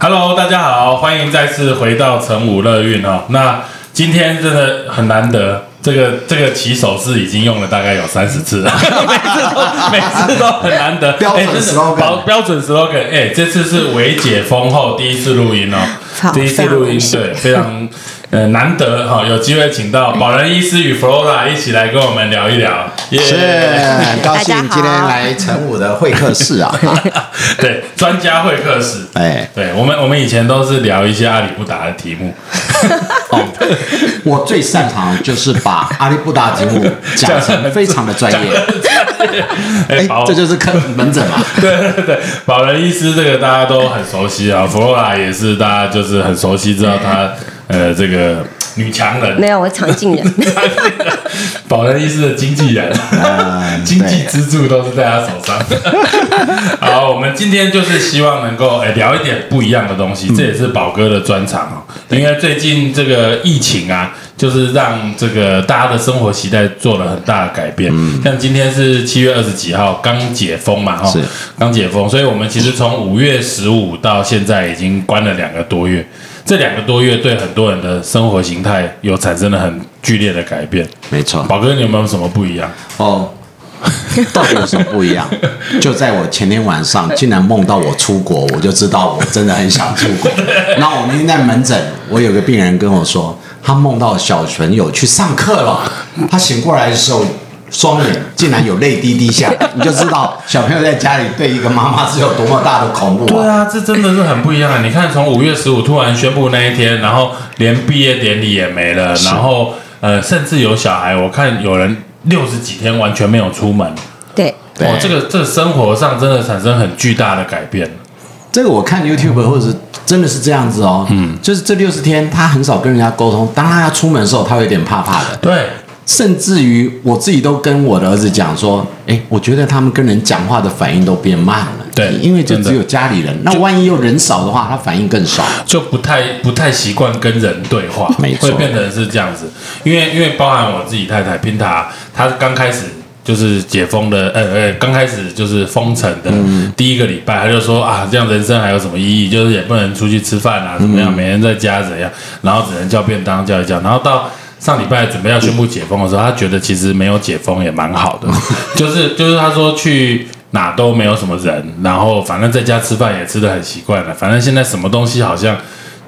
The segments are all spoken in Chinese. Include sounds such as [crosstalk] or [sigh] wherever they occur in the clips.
Hello，大家好，欢迎再次回到成武乐运哦。那今天真的很难得，这个这个起手式已经用了大概有三十次了，[laughs] 每次都每次都很难得。[laughs] 标准 slogan 标标准 slogan，哎，这次是维解封后第一次录音哦，好第一次录音，对，非常呃难得哈、有机会请到宝仁医师与 Flora 一起来跟我们聊一聊，耶是很 [laughs] 高兴今天来成武的会客室啊。[laughs] 对，专家会客室。哎，对我们，我们以前都是聊一些阿里不达的题目，[laughs] 哦，我最擅长就是把阿里不达节目讲成非常的专业。哎哎，这就是看门诊嘛。对对对，宝仁医师这个大家都很熟悉啊，弗洛拉也是大家就是很熟悉，知道她呃这个女强人，没有，我常进人。[laughs] 宝仁医师的经纪人，嗯经济支柱都是在他手上。好，我们今天就是希望能够诶、聊一点不一样的东西，这也是宝哥的专长哦。因为最近这个疫情啊，就是让这个大家的生活习惯做了很大的改变。像今天是七月二十几号，刚解封嘛，哈，刚解封，所以我们其实从五月十五到现在已经关了两个多月。这两个多月对很多人的生活形态有产生了很剧烈的改变。没错。宝哥，你有没有什么不一样？哦，到底有什么不一样？[laughs] 就在我前天晚上，竟然梦到我出国，我就知道我真的很想出国。[laughs] 然后我那天在门诊，我有个病人跟我说，他梦到小朋友去上课了，他醒过来的时候。双眼竟然有泪滴滴下，[laughs] 你就知道小朋友在家里对一个妈妈是有多么大的恐怖啊！对啊，这真的是很不一样啊！你看，从五月十五突然宣布那一天，然后连毕业典礼也没了，然后呃，甚至有小孩，我看有人六十几天完全没有出门，对，对哇，这个这个生活上真的产生很巨大的改变。这个我看 YouTube 或者是真的是这样子哦，嗯，就是这六十天他很少跟人家沟通，当他要出门的时候，他会有点怕怕的。对，甚至于我自己都跟我的儿子讲说，哎，我觉得他们跟人讲话的反应都变慢了。对因为就只有家里人，那万一又人少的话，他反应更少。就不太不太习惯跟人对话，没错会变成是这样子。因为因为包含我自己太太 pinta，她她刚开始就是解封的，呃呃，刚开始就是封城的第一个礼拜，他就说啊，这样人生还有什么意义？就是也不能出去吃饭啊，怎么样？每天在家怎样？然后只能叫便当叫一叫，然后到。上礼拜准备要宣布解封的时候，他觉得其实没有解封也蛮好的，[laughs] 就是就是他说去哪都没有什么人，然后反正在家吃饭也吃的很习惯了，反正现在什么东西好像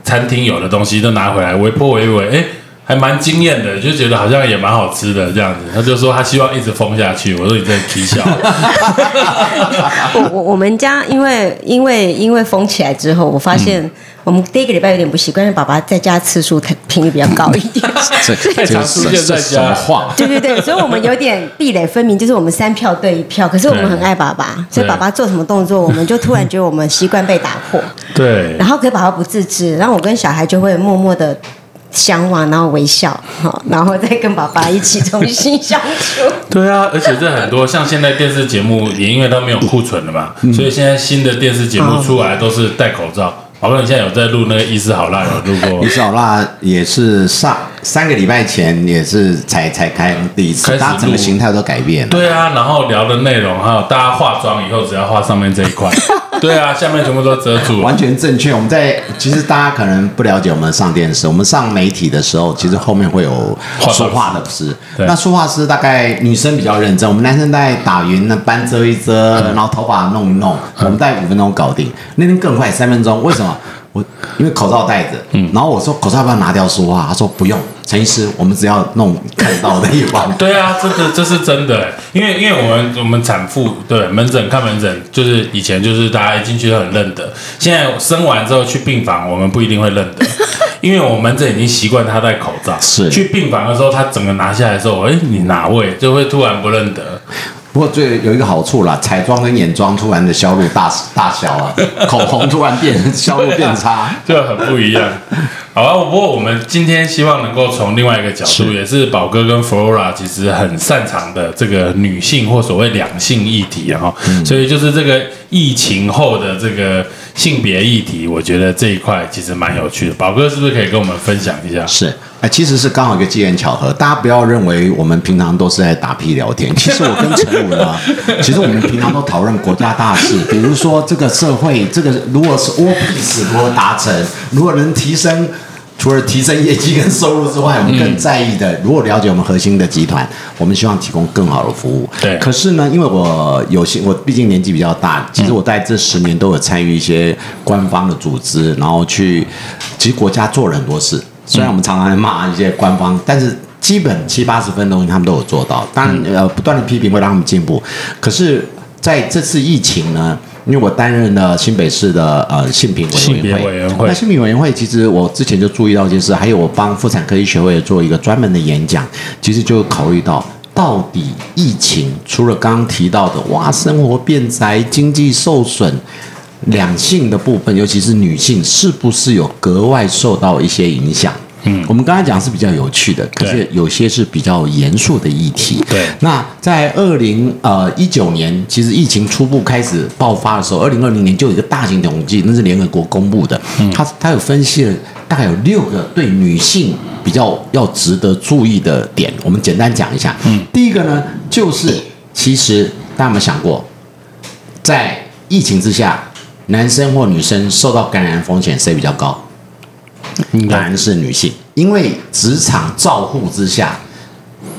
餐厅有的东西都拿回来微波微微，哎，还蛮惊艳的，就觉得好像也蛮好吃的这样子。他就说他希望一直封下去，我说你在踢笑，[laughs] 我我我们家因为因为因为封起来之后，我发现我们第一个礼拜有点不习惯，因为爸爸在家次数频率比较高一点。这太常出现在家话？对对对，所以我们有点壁垒分明，就是我们三票对一票，可是我们很爱爸爸，所以爸爸做什么动作，我们就突然觉得我们习惯被打破，对然后可是爸爸不自知，然后我跟小孩就会默默的相望，然后微笑，好，然后再跟爸爸一起重新相处。对啊，而且这很多像现在电视节目也因为它没有库存了嘛，所以现在新的电视节目出来都是戴口罩。宝哥，你现在有在录那个《医师好辣》有录过李？小辣也是上三个礼拜前也是才才开第一次，大家整个形态都改变了。对啊，然后聊的内容还有大家化妆以后只要画上面这一块，[laughs] 对啊，下面全部都遮住完。全正确。我们在其实大家可能不了解，我们上电视，我们上媒体的时候，其实后面会有说话的师。对那说话师大概女生比较认真，我们男生大概打匀那斑遮一遮，然后头发弄一弄，我们大概五分钟搞定。那天更快，三分钟。为什么？我因为口罩戴着，嗯。然后我说口罩要不要拿掉说话？他说不用，陈医师，我们只要弄看到的地方。[laughs] 对啊，这个这是真的，因为因为我们我们产妇对门诊看门诊，就是以前就是大家一进去都很认得，现在生完之后去病房，我们不一定会认得，[laughs] 因为我们门诊已经习惯他戴口罩，是。去病房的时候，他整个拿下来的时候，哎，你哪位？就会突然不认得，不过最有一个好处啦，彩妆跟眼妆突然的销路大大小啊，口红突然变销路变差，[laughs] 就很不一样。好啊，不过我们今天希望能够从另外一个角度，也是宝哥跟 Flora 其实很擅长的这个女性或所谓两性议题啊，嗯所以就是这个疫情后的这个性别议题，我觉得这一块其实蛮有趣的。宝哥是不是可以跟我们分享一下？是，哎，其实是刚好一个机缘巧合，大家不要认为我们平常都是在打屁聊天。[laughs] 其实我跟陈武呢，其实我们平常都讨论国家大事，比如说这个社会，这个如果是 war peace 如何达成，如果能提升。除了提升业绩跟收入之外，我们更在意的，如果了解我们核心的集团，我们希望提供更好的服务。对可是呢，因为我有些，我毕竟年纪比较大，其实我在这十年都有参与一些官方的组织，然后去，其实国家做了很多事。虽然我们常常在骂一些官方，但是基本七八十分的东西他们都有做到。当然，呃，不断的批评会让他们进步。可是在这次疫情呢，因为我担任了新北市的呃性平委员会，委员会那性平委员会其实我之前就注意到一件事，还有我帮妇产科医学会做一个专门的演讲，其实就考虑到。到底疫情除了刚刚提到的哇，生活变宅、经济受损，两性的部分，尤其是女性，是不是有格外受到一些影响？嗯，我们刚才讲是比较有趣的，可是有些是比较严肃的议题。对那在二零呃一九年，其实疫情初步开始爆发的时候，二零二零年就有一个大型统计，那是联合国公布的，嗯它它有分析了大概有六个对女性比较要值得注意的点，我们简单讲一下。嗯，第一个呢，就是其实大家有没有想过，在疫情之下，男生或女生受到感染风险谁比较高？当然是女性，因为职场照护之下，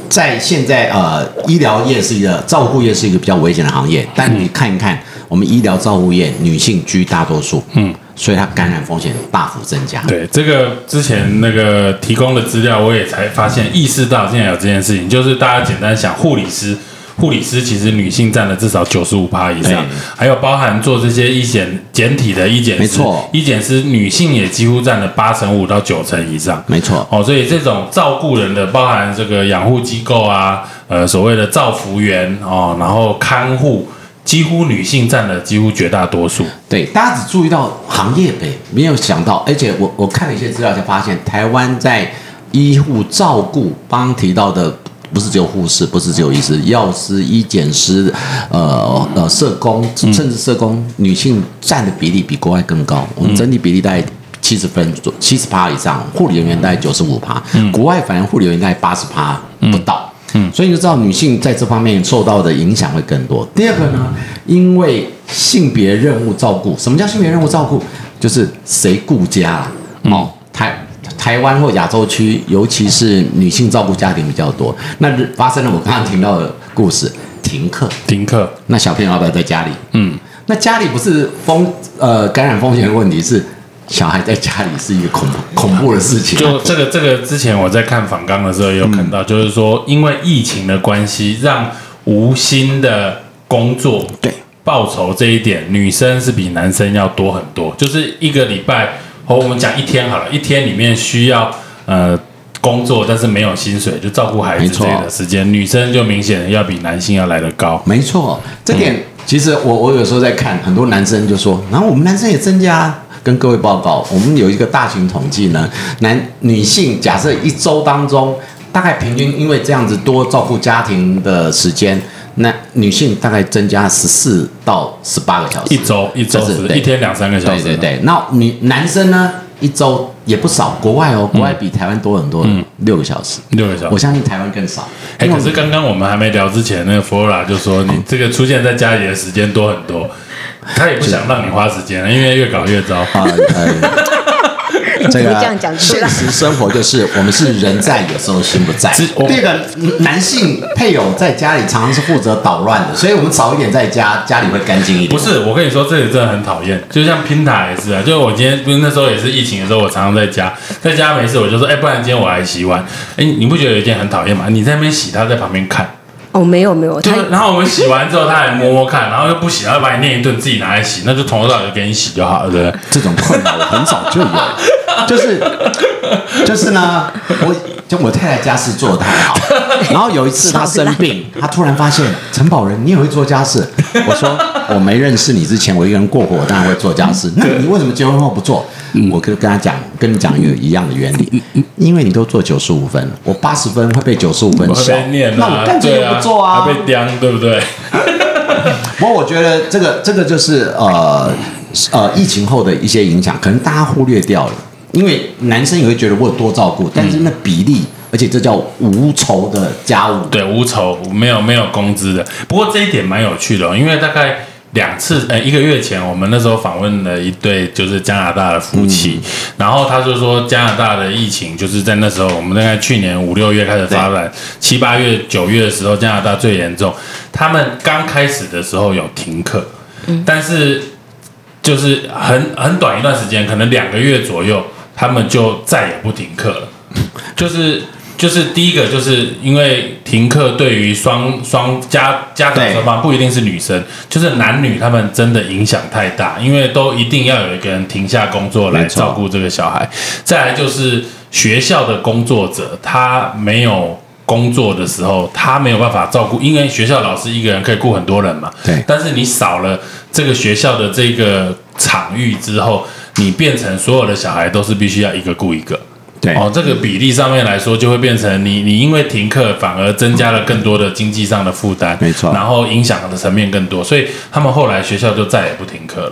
在现在呃医疗业是一个照护业是一个比较危险的行业，但你看一看我们医疗照护业，女性居大多数，嗯，所以它感染风险大幅增加。对这个之前那个提供的资料，我也才发现意识到现在有这件事情，就是大家简单想，护理师。护理师其实女性占了至少九十五趴以上对，还有包含做这些医检简体的医检师，没错医检师女性也几乎占了八成五到九成以上。没错，哦，所以这种照顾人的，包含这个养护机构啊，呃，所谓的照服员哦，然后看护，几乎女性占了几乎绝大多数。对，大家只注意到行业呗，没有想到，而且我我看了一些资料，才发现台湾在医护照顾，刚刚提到的。不是只有护士，不是只有医师，药师、医检师，呃呃，社工，甚至社工，女性占的比例比国外更高。我们整体比例大概七十分左，七十趴以上，护理人员大概九十五趴，国外反正护理人员大概八十趴不到。嗯，所以你就知道女性在这方面受到的影响会更多。第二个呢，因为性别任务照顾，什么叫性别任务照顾？就是谁顾家啦。哦，台台湾或亚洲区，尤其是女性照顾家庭比较多。那发生了我刚刚听到的故事，停课，停课，那小朋友要不要在家里？嗯，那家里不是风呃感染风险的问题，是小孩在家里是一个恐恐怖的事情。就这个这个之前我在看访纲的时候有看到，就是说因为疫情的关系，让无薪的工作对报酬这一点，女生是比男生要多很多。就是一个礼拜，和我们讲一天好了，一天里面需要呃工作，但是没有薪水，就照顾孩子这没错类的时间，女生就明显要比男性要来得高。没错，这点其实我我有时候在看，很多男生就说，然后我们男生也增加啊。跟各位报告，我们有一个大型统计呢，男女性假设一周当中，大概平均因为这样子多照顾家庭的时间，那女性大概增加十四到十八个小时，一周一周是一天两三个小时，对对对，那女男生呢，一周也不少，国外哦，国外比台湾多很多，六个小时。六个小时。我。相信台湾更少。哎、可是刚刚我们还没聊之前，那个 Flora 就说你这个出现在家里的时间多很多，他也不想让你花时间了，因为越搞越糟。[laughs] 这个你这样讲出来现实生活就是我们是人在，有时候心不在第二个，男性配偶在家里常常是负责捣乱的，所以我们早一点在家，家里会干净一点。不是，我跟你说，这里真的很讨厌。就像拼塔也是啊，就是我今天不是那时候也是疫情的时候，我常常在家，在家没事，我就说，哎、不然今天我来洗碗。哎、你不觉得有一件很讨厌吗？你在那边洗，他在旁边看，哦，没有没有，他就，然后我们洗完之后，他还摸摸看，然后又不洗，然后把你念一顿，自己拿来洗，那就从头到尾就给你洗就好了，对不对？这种困扰我很早就有，[laughs] 就是就是呢，我就我太太家事做的太好，然后有一次她生病，[laughs] 她突然发现陈宝仁，你也会做家事。我说我没认识你之前，我一个人过活，我当然会做家事。那你为什么结婚后不做？我跟跟他讲，跟你讲有一样的原理，因为你都做九十五分，我八十分会被九十五分会笑那啊我，干脆对啊，就不做啊。还被刁，对不对？[laughs] 不过我觉得这个这个就是呃呃疫情后的一些影响，可能大家忽略掉了，因为男生也会觉得我有多照顾，但是那比例，而且这叫无酬的家务，对，无酬，没有没有工资的。不过这一点蛮有趣的、哦，因为大概两次，呃，一个月前，我们那时候访问了一对就是加拿大的夫妻，然后他就说加拿大的疫情就是在那时候，我们大概去年五六月开始发展，七八月、九月的时候，加拿大最严重。他们刚开始的时候有停课，但是就是很很短一段时间，可能两个月左右，他们就再也不停课了。就是就是第一个，就是因为停课对于双双家家长对双方不一定是女生，就是男女他们真的影响太大，因为都一定要有一个人停下工作来照顾这个小孩。再来就是学校的工作者，他没有。工作的时候，他没有办法照顾，因为学校老师一个人可以顾很多人嘛。对但是你少了这个学校的这个场域之后，你变成所有的小孩都是必须要一个顾一个。对哦，这个比例上面来说，就会变成你你因为停课，反而增加了更多的经济上的负担，没错然后影响的层面更多，所以他们后来学校就再也不停课了。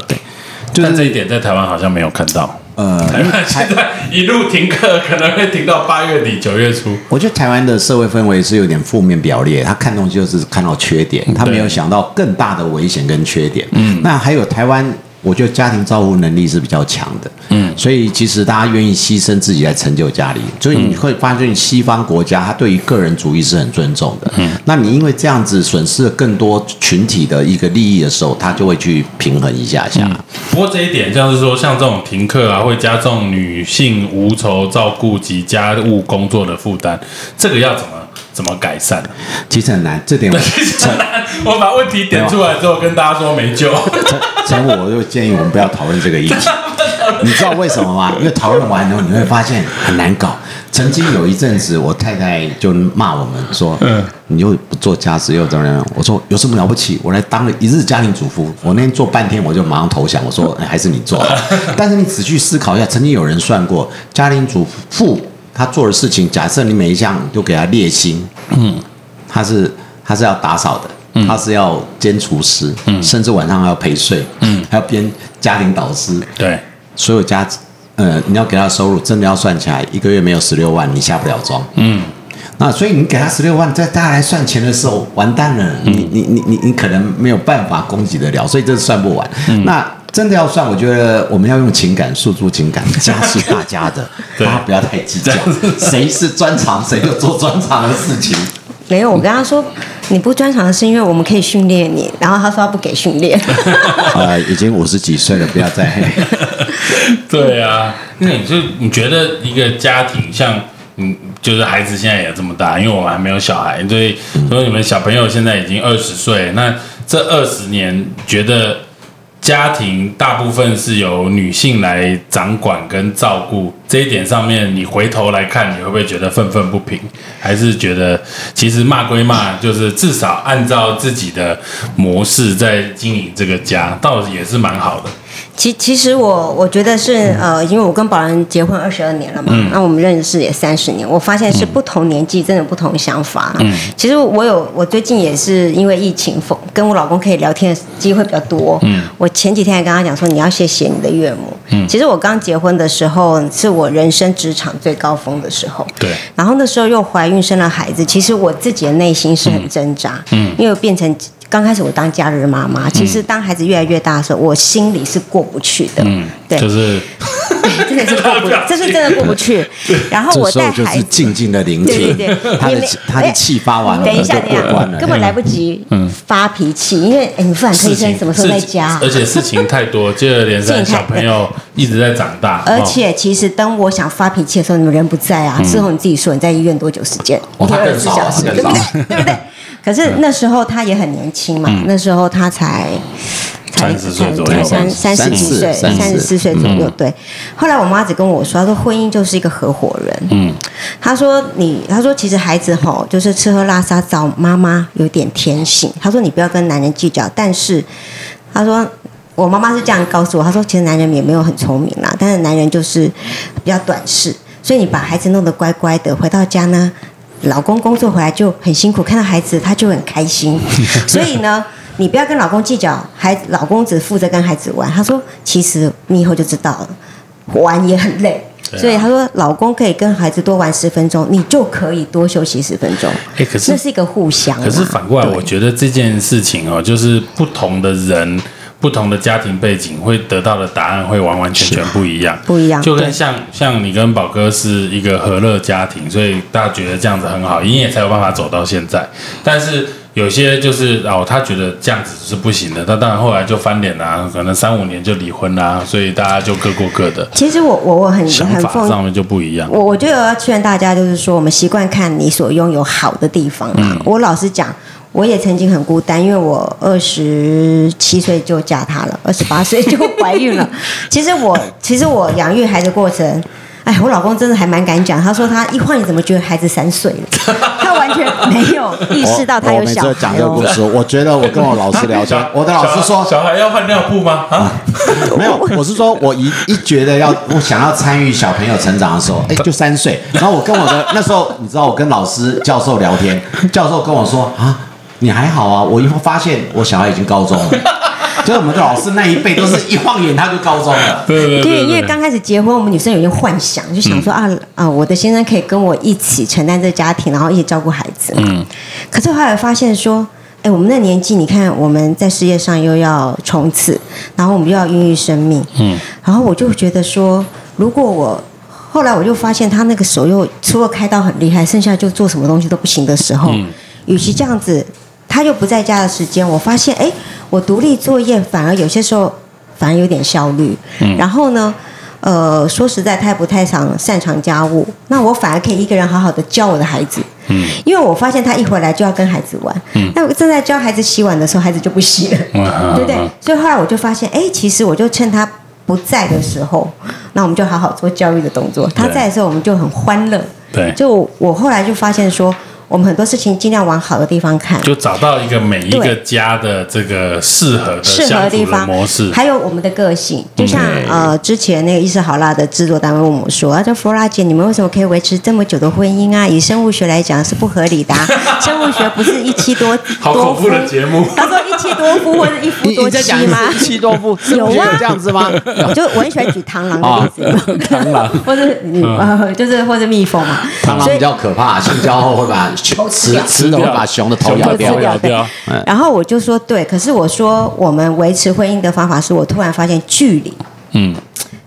就是但这一点在台湾好像没有看到。呃，台湾 [laughs] 现在一路停课，可能会停到八月底九月初。我觉得台湾的社会氛围是有点负面表列，他看东西就是看到缺点，他没有想到更大的危险跟缺点。嗯，那还有台湾，我觉得家庭照顾能力是比较强的。嗯，所以其实大家愿意牺牲自己来成就家里，所以你会发现西方国家他对于个人主义是很尊重的。嗯，那你因为这样子损失了更多群体的一个利益的时候，他就会去平衡一下下。不过这一点，像是说像这种停课啊，会加重女性无酬照顾及家务工作的负担，这个要怎么怎么改善？其实很难，这点 [laughs] 很难。我把问题点出来之后，跟大家说没救。[laughs] 陈陈武，我就建议我们不要讨论这个议题。[laughs] 你知道为什么吗？[laughs] 因为讨论完以后，你会发现很难搞。曾经有一阵子，我太太就骂我们说：“嗯，你又不做家事，又怎么样？”我说：“有什么了不起？我来当了一日家庭主妇。我那天做半天，我就马上投降。我说：[laughs] 哎还是你做。但是你仔细思考一下，曾经有人算过，家庭主妇她做的事情，假设你每一项都给她列星，嗯，她是她是要打扫的。她是要兼厨师，嗯，甚至晚上还要陪睡，嗯，还要编家庭导师，对，所有家，呃，你要给他的收入真的要算起来，一个月没有十六万，你下不了庄。嗯，那所以你给他十六万，在大家来算钱的时候，完蛋了，嗯你你你你你可能没有办法供给得了，所以这算不完。嗯那真的要算，我觉得我们要用情感诉诸情感，家是大家的，大家不要太计较，谁是专长谁就做专长的事情。没有，我跟他说你不专长的是因为我们可以训练你，然后他说他不给训练。呃，[laughs] 已经五十几岁了，不要再。[laughs] 对啊，那你就你觉得一个家庭像嗯，就是孩子现在也这么大，因为我们还没有小孩，所以所以你们小朋友现在已经二十岁，那这二十年觉得家庭大部分是由女性来掌管跟照顾，这一点上面，你回头来看，你会不会觉得愤愤不平？还是觉得其实骂归骂，就是至少按照自己的模式在经营这个家，倒也是蛮好的。其其实我我觉得是呃，因为我跟宝仁结婚二十二年了嘛，那、我们认识也三十年，我发现是不同年纪真的不同想法。嗯，其实我有我最近也是因为疫情风，跟我老公可以聊天的机会比较多。嗯，我前几天还跟他讲说，你要谢谢你的岳母。嗯，其实我刚结婚的时候是我人生职场最高峰的时候。对，然后那时候又怀孕生了孩子，其实我自己的内心是很挣扎，嗯，因为变成刚开始我当假日妈妈，其实当孩子越来越大的时候，我心里是过不去的，嗯，对，就是 [laughs] 真的是过不，这是真的过不去。然后我带孩子。是静静的聆听，对对对，他的他的气发完了，等一下，就等一过关了，下，根本来不及发脾气，因为哎，你妇产科医生什么时候在家？而且事情太多，接二连三，小朋友一直在长大，而哦且其实当我想发脾气的时候，你们人不在啊。之后你自己说你在医院多久时间？一天二十四小时，对不对？对不对？可是那时候他也很年轻嘛，那时候他才30岁左右三三十几岁，三十四岁左右。对，后来我妈只跟我说，她说婚姻就是一个合伙人。嗯，她说你，她说其实孩子吼就是吃喝拉撒找妈妈有点天性。她说你不要跟男人计较，但是她说。我妈妈是这样告诉我，她说其实男人也没有很聪明啦，但是男人就是比较短视，所以你把孩子弄得乖乖的，回到家呢，老公工作回来就很辛苦，看到孩子他就很开心，[laughs] 所以呢，你不要跟老公计较，孩子老公只负责跟孩子玩。他说，其实你以后就知道了，玩也很累。啊所以他说，老公可以跟孩子多玩十分钟，你就可以多休息十分钟。哎，可是这是一个互相啊。可是反过来，我觉得这件事情哦，就是不同的人、不同的家庭背景会得到的答案会完完全全不一样。不一样就跟像像你跟宝哥是一个和乐家庭，所以大家觉得这样子很好，你也才有办法走到现在。但是有些就是哦，他觉得这样子是不行的，他当然后来就翻脸啦、可能三五年就离婚啦、所以大家就各过各的，其实我我我很想法上面就不一样。我我觉得要劝大家，就是说，我们习惯看你所拥有好的地方嗯。我老实讲，我也曾经很孤单，因为我二十七岁就嫁他了，二十八岁就怀孕了。[laughs] 其实我其实我养育孩子过程。哎，我老公真的还蛮敢讲，他说他一换你怎么觉得孩子三岁了？[laughs] 他完全没有意识到他我我每有小孩次讲这个故哦。事，我觉得我跟我老师聊天，[laughs] 我的老师说小小孩要换尿布吗？啊，没有，我是说我一一觉得要我想要参与小朋友成长的时候，哎，就三岁。然后我跟我的那时候，你知道，我跟老师教授聊天，教授跟我说啊，你还好啊，我以后发现我小孩已经高中了。[laughs] 就是我们的老师那一辈都是一晃眼他就高中了。对对对，因为刚开始结婚，我们女生有些幻想，就想说、啊啊，我的先生可以跟我一起承担这个家庭，然后一起照顾孩子。嗯可是后来发现说，哎，我们那年纪，你看我们在事业上又要冲刺，然后我们又要孕育生命，嗯，然后我就觉得说，如果我后来我就发现他那个手又除了开刀很厉害，剩下就做什么东西都不行的时候，嗯与其这样子，他又不在家的时间，我发现哎，我独立作业反而有些时候反而有点效率，嗯。然后呢。呃，说实在，他也不太常擅长家务，那我反而可以一个人好好的教我的孩子，嗯。因为我发现他一回来就要跟孩子玩，嗯。那我正在教孩子洗碗的时候，孩子就不洗了，[laughs] 嗯对不对？所以后来我就发现，哎，其实我就趁他不在的时候，那我们就好好做教育的动作；他在的时候，我们就很欢乐。对，就我后来就发现说，我们很多事情尽量往好的地方看，就找到一个每一个家的这个适合的适合相处的的地方模式。还有我们的个性，就像对呃之前那个伊斯好辣的制作单位问我说：“啊，这弗拉姐，你们为什么可以维持这么久的婚姻啊？以生物学来讲是不合理的、啊，[laughs] 生物学不是一妻多多夫 [laughs] 好恐怖。的节目，他说一妻多夫或者一夫多妻吗？一妻多夫，有啊这样子吗？我 [laughs] 就我很喜欢举螳螂的例子，哦螳螂或者你呃就是或者蜜蜂嘛，所以螳螂比较可怕，性交后会把雌雌的会把熊的头咬掉。然后我就说对，可是我说我们维持婚姻的方法是我突然发现距离，嗯，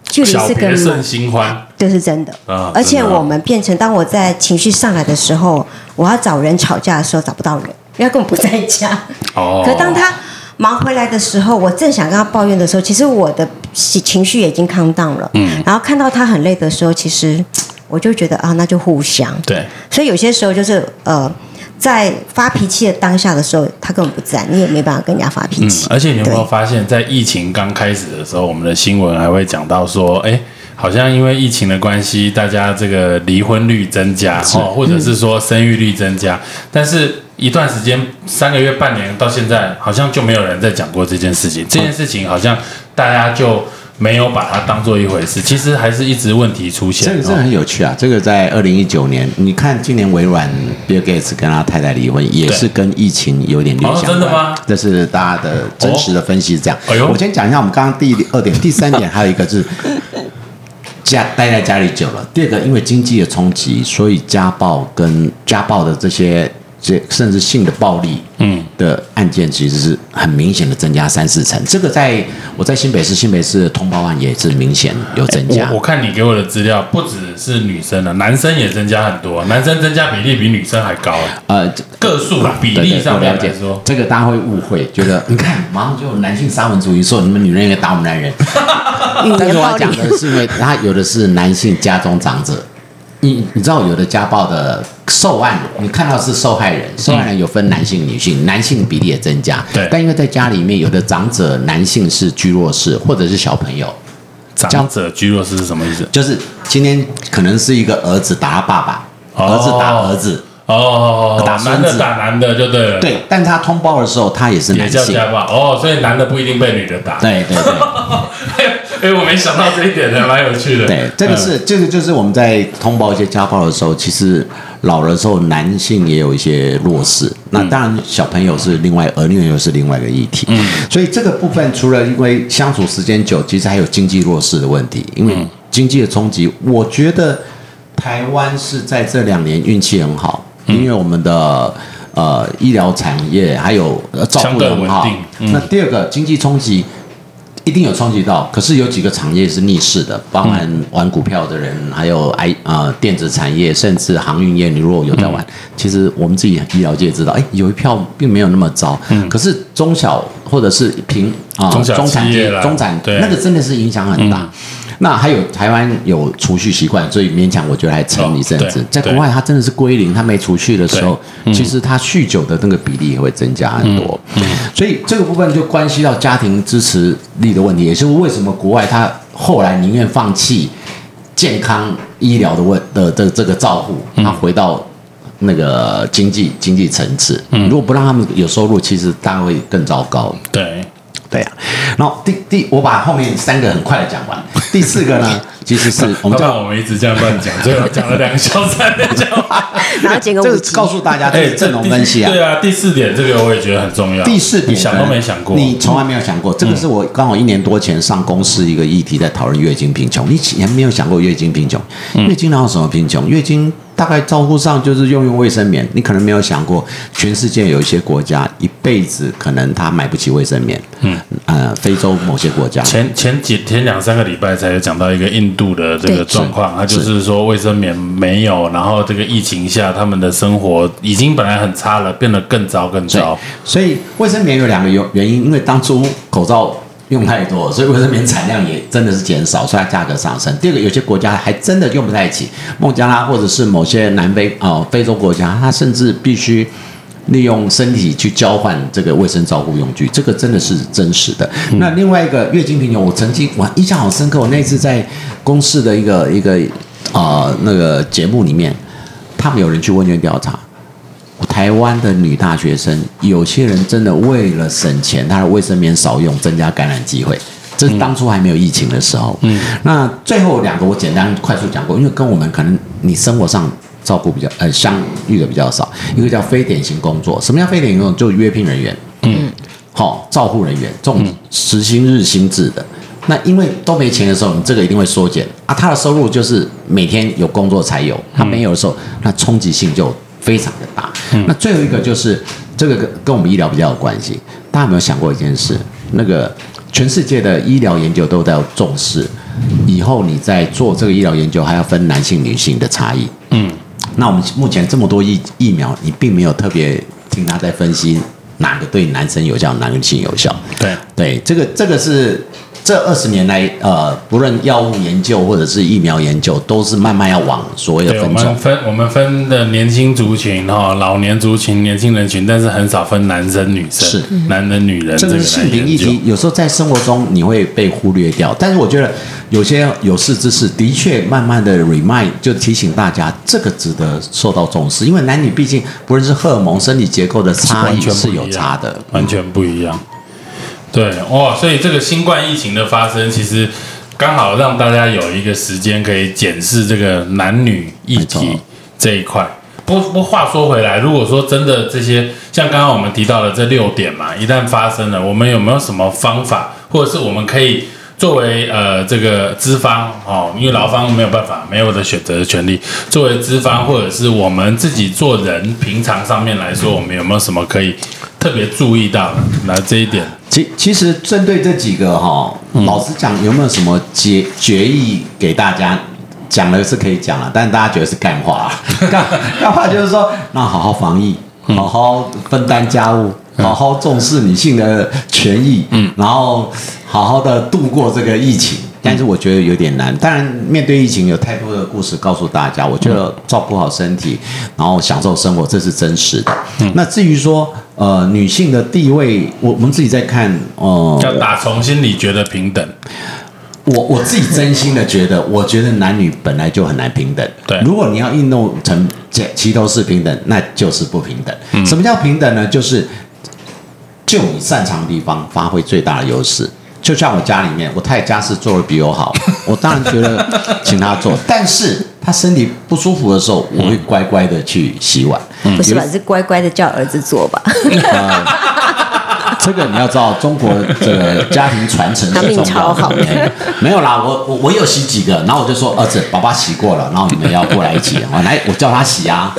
距离是个门别胜新欢。这是真的。啊而且我们变成，当我在情绪上来的时候，我要找人吵架的时候找不到人，因为根本不在家。哦，可当他忙回来的时候，我正想跟他抱怨的时候，其实我的情绪已经 calm down 了。嗯然后看到他很累的时候，其实我就觉得啊，那就互相。对，所以有些时候就是呃，在发脾气的当下的时候，他根本不在，你也没办法跟人家发脾嗯气。，而且你有没有发现，在疫情刚开始的时候，我们的新闻还会讲到说，哎，好像因为疫情的关系，大家这个离婚率增加哦，或者是说生育率增加，但是一段时间，三个月、半年到现在，好像就没有人在讲过这件事情。这件事情好像大家就没有把它当做一回事，其实还是一直问题出现。这个很有趣啊！这个在二零一九年，你看今年微软 Bill Gates 跟他太太离婚，也是跟疫情有点略哦相关。真的吗这是大家的真实的分析是这样。我先讲一下我们刚刚第二点，第三点还有一个是 [laughs] 家待在家里久了。第二个，因为经济的冲击，所以家暴跟家暴的这些这甚至性的暴力，嗯，的案件其实是很明显的增加三四成。这个在我在新北市，新北市的通报案也是明显有增加。我我看你给我的资料，不只是女生了，男生也增加很多，男生增加比例比女生还高，呃，个数啦，比例上我了解说，这个大家会误会，觉得你看马上就有男性沙文主义，说你们女人也打我们男人。语 [laughs] 但是我要讲的是，因为他有的是男性家中长者，你你知道有的家暴的受案，你看到是受害人，受害人有分男性、女性，男性比例也增加。对但因为在家里面，有的长者男性是居弱势，或者是小朋友，长者居弱势是什么意思？就是今天可能是一个儿子打他爸爸，哦儿子打儿子，哦，打孙子男的打男的就对了，，对，但他通报的时候，他也是男性。叫家暴哦，所以男的不一定被女的打。对对对。[laughs] 哎，我没想到这一点，还蛮有趣的。对，这个是这个就是我们在通报一些家暴的时候，其实老的时候男性也有一些弱势，那当然小朋友是另外，儿女又是另外一个议题。嗯，所以这个部分除了因为相处时间久，其实还有经济弱势的问题，因为经济的冲击，我觉得台湾是在这两年运气很好，因为我们的。呃，医疗产业还有呃照顾的很好。那第二个经济冲击，一定有冲击到，可是有几个产业是逆势的，包含玩股票的人，还有 I 呃电子产业，甚至航运业。你如果有在玩，其实我们自己医疗界知道，哎，有一票并没有那么糟。可是中小或者是平啊、中产业中产那个真的是影响很大。那还有台湾有储蓄习惯，所以勉强我觉得还撑一阵子哦。在国外，它真的是归零，它没储蓄的时候，嗯其实它酗酒的那个比例也会增加很多。所以这个部分就关系到家庭支持力的问题，也就是为什么国外他后来宁愿放弃健康医疗的问的这这个照护，他回到那个经济经济层次。如果不让他们有收入，其实大概会更糟糕。对，对呀、然后第第我把后面三个很快的讲完，第四个呢，[laughs] 其实是我们叫我们一直这样乱讲，最后讲了两个小时讲完。然后剪个这个。告诉大家，这是阵容分析啊。对啊，第四点这个我也觉得很重要。第四点你想都没想过，你从来没有想过，这个是我刚好一年多前上公司一个议题，在讨论月经贫穷。你以前没有想过月经贫穷？月经哪有什么贫穷？月经大概照顾上就是用用卫生棉。你可能没有想过，全世界有一些国家一辈子可能他买不起卫生棉。嗯，呃，非洲某些国家。前前几前两三个礼拜才有讲到一个印度的这个状况，他就是说卫生棉没有，然后这个疫情下他们的生活已经本来很差了，变得更糟更糟。，所以卫生棉有两个原原因，因为当初口罩用太多，所以卫生棉产量也真的是减少，所以它价格上升。第二个，有些国家还真的用不太起，孟加拉或者是某些南非哦、非洲国家，它甚至必须。利用身体去交换这个卫生照护用具，这个真的是真实的。那另外一个月经贫穷，我曾经我印象好深刻，我那次在公司的一个一个呃那个节目里面，他们有人去问卷调查，台湾的女大学生，有些人真的为了省钱，她的卫生棉少用，增加感染机会。这是当初还没有疫情的时候。嗯，那最后两个我简单快速讲过，因为跟我们可能你生活上照顾比较呃相遇的比较少。一个叫非典型工作，什么叫非典型工作？就是约聘人员，嗯，好、照护人员这种时薪日薪制的。那因为都没钱的时候，你这个一定会缩减啊。他的收入就是每天有工作才有，他没有的时候，那冲击性就非常的大。那最后一个就是这个跟跟我们医疗比较有关系。大家有没有想过一件事？那个全世界的医疗研究都在重视，以后你在做这个医疗研究还要分男性女性的差异。嗯，那我们目前这么多疫疫苗，你并没有特别听他在分析哪个对男生有效，哪个女性有效。对，对，这个这个是这二十年来，呃，不论药物研究或者是疫苗研究，都是慢慢要往所谓的分种。们分我们分的年轻族群哈，老年族群、年轻人群，但是很少分男生女生，是男人女人这个性平议题，有时候在生活中你会被忽略掉，但是我觉得有些有识之士的确慢慢的 remind，就提醒大家，这个值得受到重视，因为男女毕竟不论是荷尔蒙、生理结构的差完异是有差的。完全不一样。对，哦，所以这个新冠疫情的发生，其实刚好让大家有一个时间可以检视这个男女议没题错这一块。不不，话说回来，如果说真的这些像刚刚我们提到的这六点嘛，一旦发生了，我们有没有什么方法，或者是我们可以作为呃这个资方哦，因为劳方没有办法，没有的选择的权利，作为资方或者是我们自己做人，平常上面来说，我们有没有什么可以特别注意到的？那这一点，其其实针对这几个哈，老实讲，有没有什么决决议给大家？讲了是可以讲了，但大家觉得是干话。干干话就是说，那好好防疫，好好分担家务，好好重视女性的权益，嗯，然后好好的度过这个疫情。但是我觉得有点难。当然，面对疫情，有太多的故事告诉大家，我觉得照顾好身体，然后享受生活，这是真实的。那至于说，呃，女性的地位，我我们自己在看，哦、要打从心里觉得平等。我我自己真心的觉得，我觉得男女本来就很难平等。对如果你要运动成这齐头是平等，那就是不平等。嗯什么叫平等呢？就是就你擅长的地方发挥最大的优势。就像我家里面，我太太家事做的比我好，[laughs] 我当然觉得请她做，但是她身体不舒服的时候，我会乖乖的去洗碗。不是吧？是乖乖的叫儿子做吧？这个你要知道，中国这个家庭传承是他命重要超好的。哎没有啦，我我我有洗几个，然后我就说儿子，爸爸洗过了，然后你们要过来一起，我来我叫他洗啊。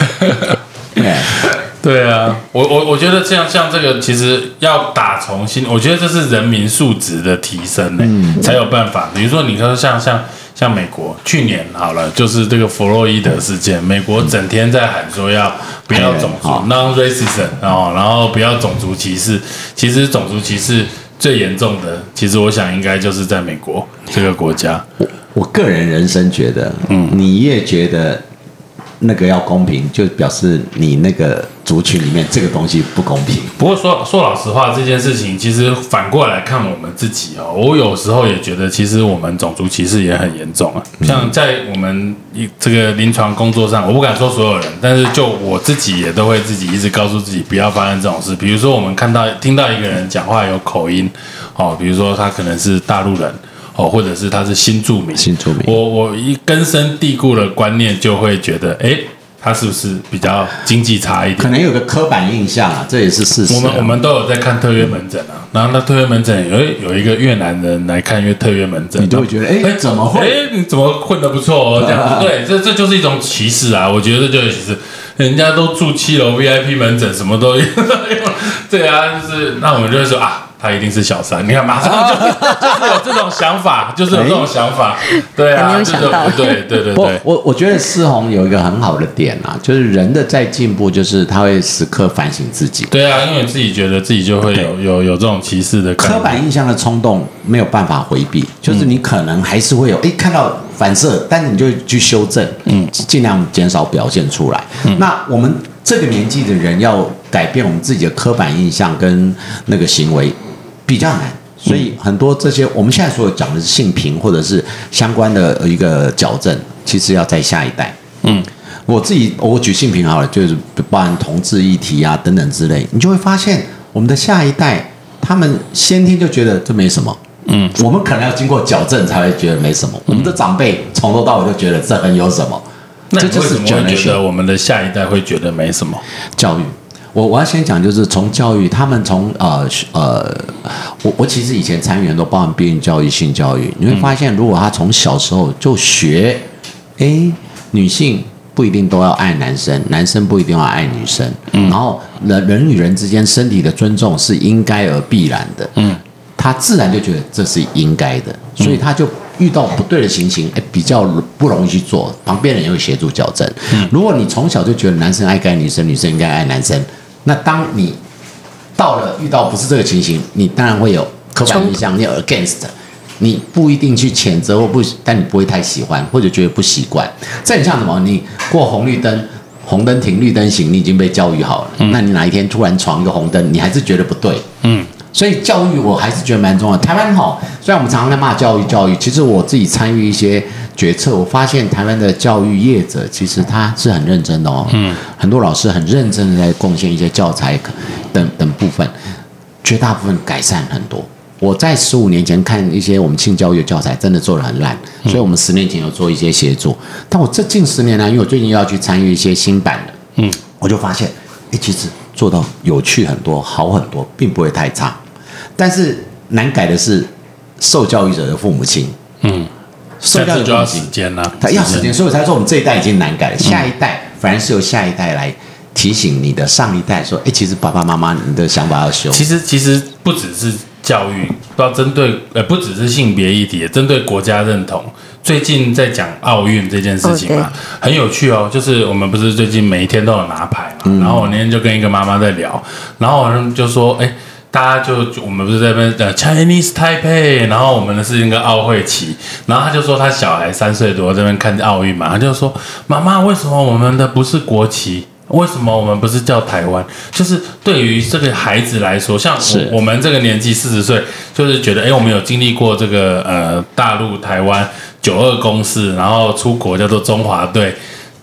对，[laughs] 对啊，我我我觉得这样像这个，其实要打从心，我觉得这是人民素质的提升呢、才有办法。比如说，你说像像像美国去年好了，就是这个弗洛伊德事件，美国整天在喊说要不要种族好 non-racism，然后然后不要种族歧视。其实种族歧视最严重的，其实我想应该就是在美国这个国家。我我个人人生觉得，嗯，你越觉得那个要公平，就表示你那个族群里面这个东西不公平。不过说说老实话，这件事情其实反过来看我们自己哦，我有时候也觉得，其实我们种族歧视也很严重啊。像在我们一这个临床工作上，我不敢说所有人，但是就我自己也都会自己一直告诉自己不要发生这种事。比如说我们看到听到一个人讲话有口音，哦，比如说他可能是大陆人。哦，或者是他是新住民，新住民我我一根深蒂固的观念就会觉得，哎，他是不是比较经济差一点？可能有个刻板印象啊，这也是事实啊。我们我们都有在看特约门诊啊，然后那特约门诊有有一个越南人来看约特约门诊，你就会觉得，哎、哎怎么会？哎，你怎么混得不错哦？这样子，[laughs] 对，这这就是一种歧视啊！我觉得这就是歧视，人家都住七楼 VIP 门诊，什么都有，[laughs] 对啊，就是那我们就会说啊，他一定是小三，你看马上就 [laughs] 就是有这种想法，就是有这种想法，对啊，还没有想到。不对，对对。对，，我我觉得思宏有一个很好的点啊，就是人的在进步，就是他会时刻反省自己。对啊，因为自己觉得自己就会有有有这种歧视的概刻板印象的冲动没有办法回避，就是你可能还是会有哎看到反射，但是你就去修正，嗯，尽量减少表现出来。那我们这个年纪的人要改变我们自己的刻板印象跟那个行为比较难。所以很多这些我们现在所有讲的是性平或者是相关的一个矫正，其实要在下一代。嗯，我自己我举性平好了，就是包含同志议题啊等等之类，你就会发现我们的下一代，他们先天就觉得这没什么。嗯，我们可能要经过矫正才会觉得没什么。我们的长辈从头到尾就觉得这很有什么，那就是为什么会觉得我们的下一代会觉得没什么？教育。我我要先讲，就是从教育，他们从呃呃，我我其实以前参与很多包含避孕教育、性教育，你会发现，如果他从小时候就学，哎，女性不一定都要爱男生，男生不一定要爱女生，然后人人与人之间身体的尊重是应该而必然的，嗯，他自然就觉得这是应该的，所以他就遇到不对的情形，哎，比较不容易去做，旁边人也会协助矫正。嗯。如果你从小就觉得男生爱该女生，女生应该爱男生，那当你到了遇到不是这个情形，你当然会有刻板印象，你有 against。你不一定去谴责或不，但你不会太喜欢或者觉得不习惯。这很像什么？你过红绿灯，红灯停，绿灯行，你已经被教育好了。那你哪一天突然闯一个红灯，你还是觉得不对。嗯，所以教育我还是觉得蛮重要的。台湾好，虽然我们常常在骂教育教育，其实我自己参与一些决策，我发现台湾的教育业者其实他是很认真的哦。嗯，很多老师很认真的在贡献一些教材等等部分，绝大部分改善很多。我在十五年前看一些我们性教育的教材，真的做的很烂，所以我们十年前有做一些协助。但我这近十年来，因为我最近要去参与一些新版的，嗯，我就发现，哎，其实做到有趣很多，好很多，并不会太差。但是难改的是受教育者的父母亲，嗯，受但这就要时间啦，他要时间，所以我才说我们这一代已经难改了，下一代反而是由下一代来提醒你的上一代说，哎，其实爸爸妈妈你的想法要修。其实其实不只是教育，都要针对呃，不只是性别议题，也针对国家认同。最近在讲奥运这件事情嘛，很有趣哦。就是我们不是最近每一天都有拿牌嘛，然后我那天就跟一个妈妈在聊，然后我就说，哎。大家就就我们不是在那边呃 Chinese Taipei，然后我们的是那个奥会旗，然后他就说他小孩三岁多这边看奥运嘛，他就说妈妈为什么我们的不是国旗？为什么我们不是叫台湾？就是对于这个孩子来说，像我我们这个年纪四十岁，就是觉得哎，我们有经历过这个呃大陆台湾九二共识，然后出国叫做中华队。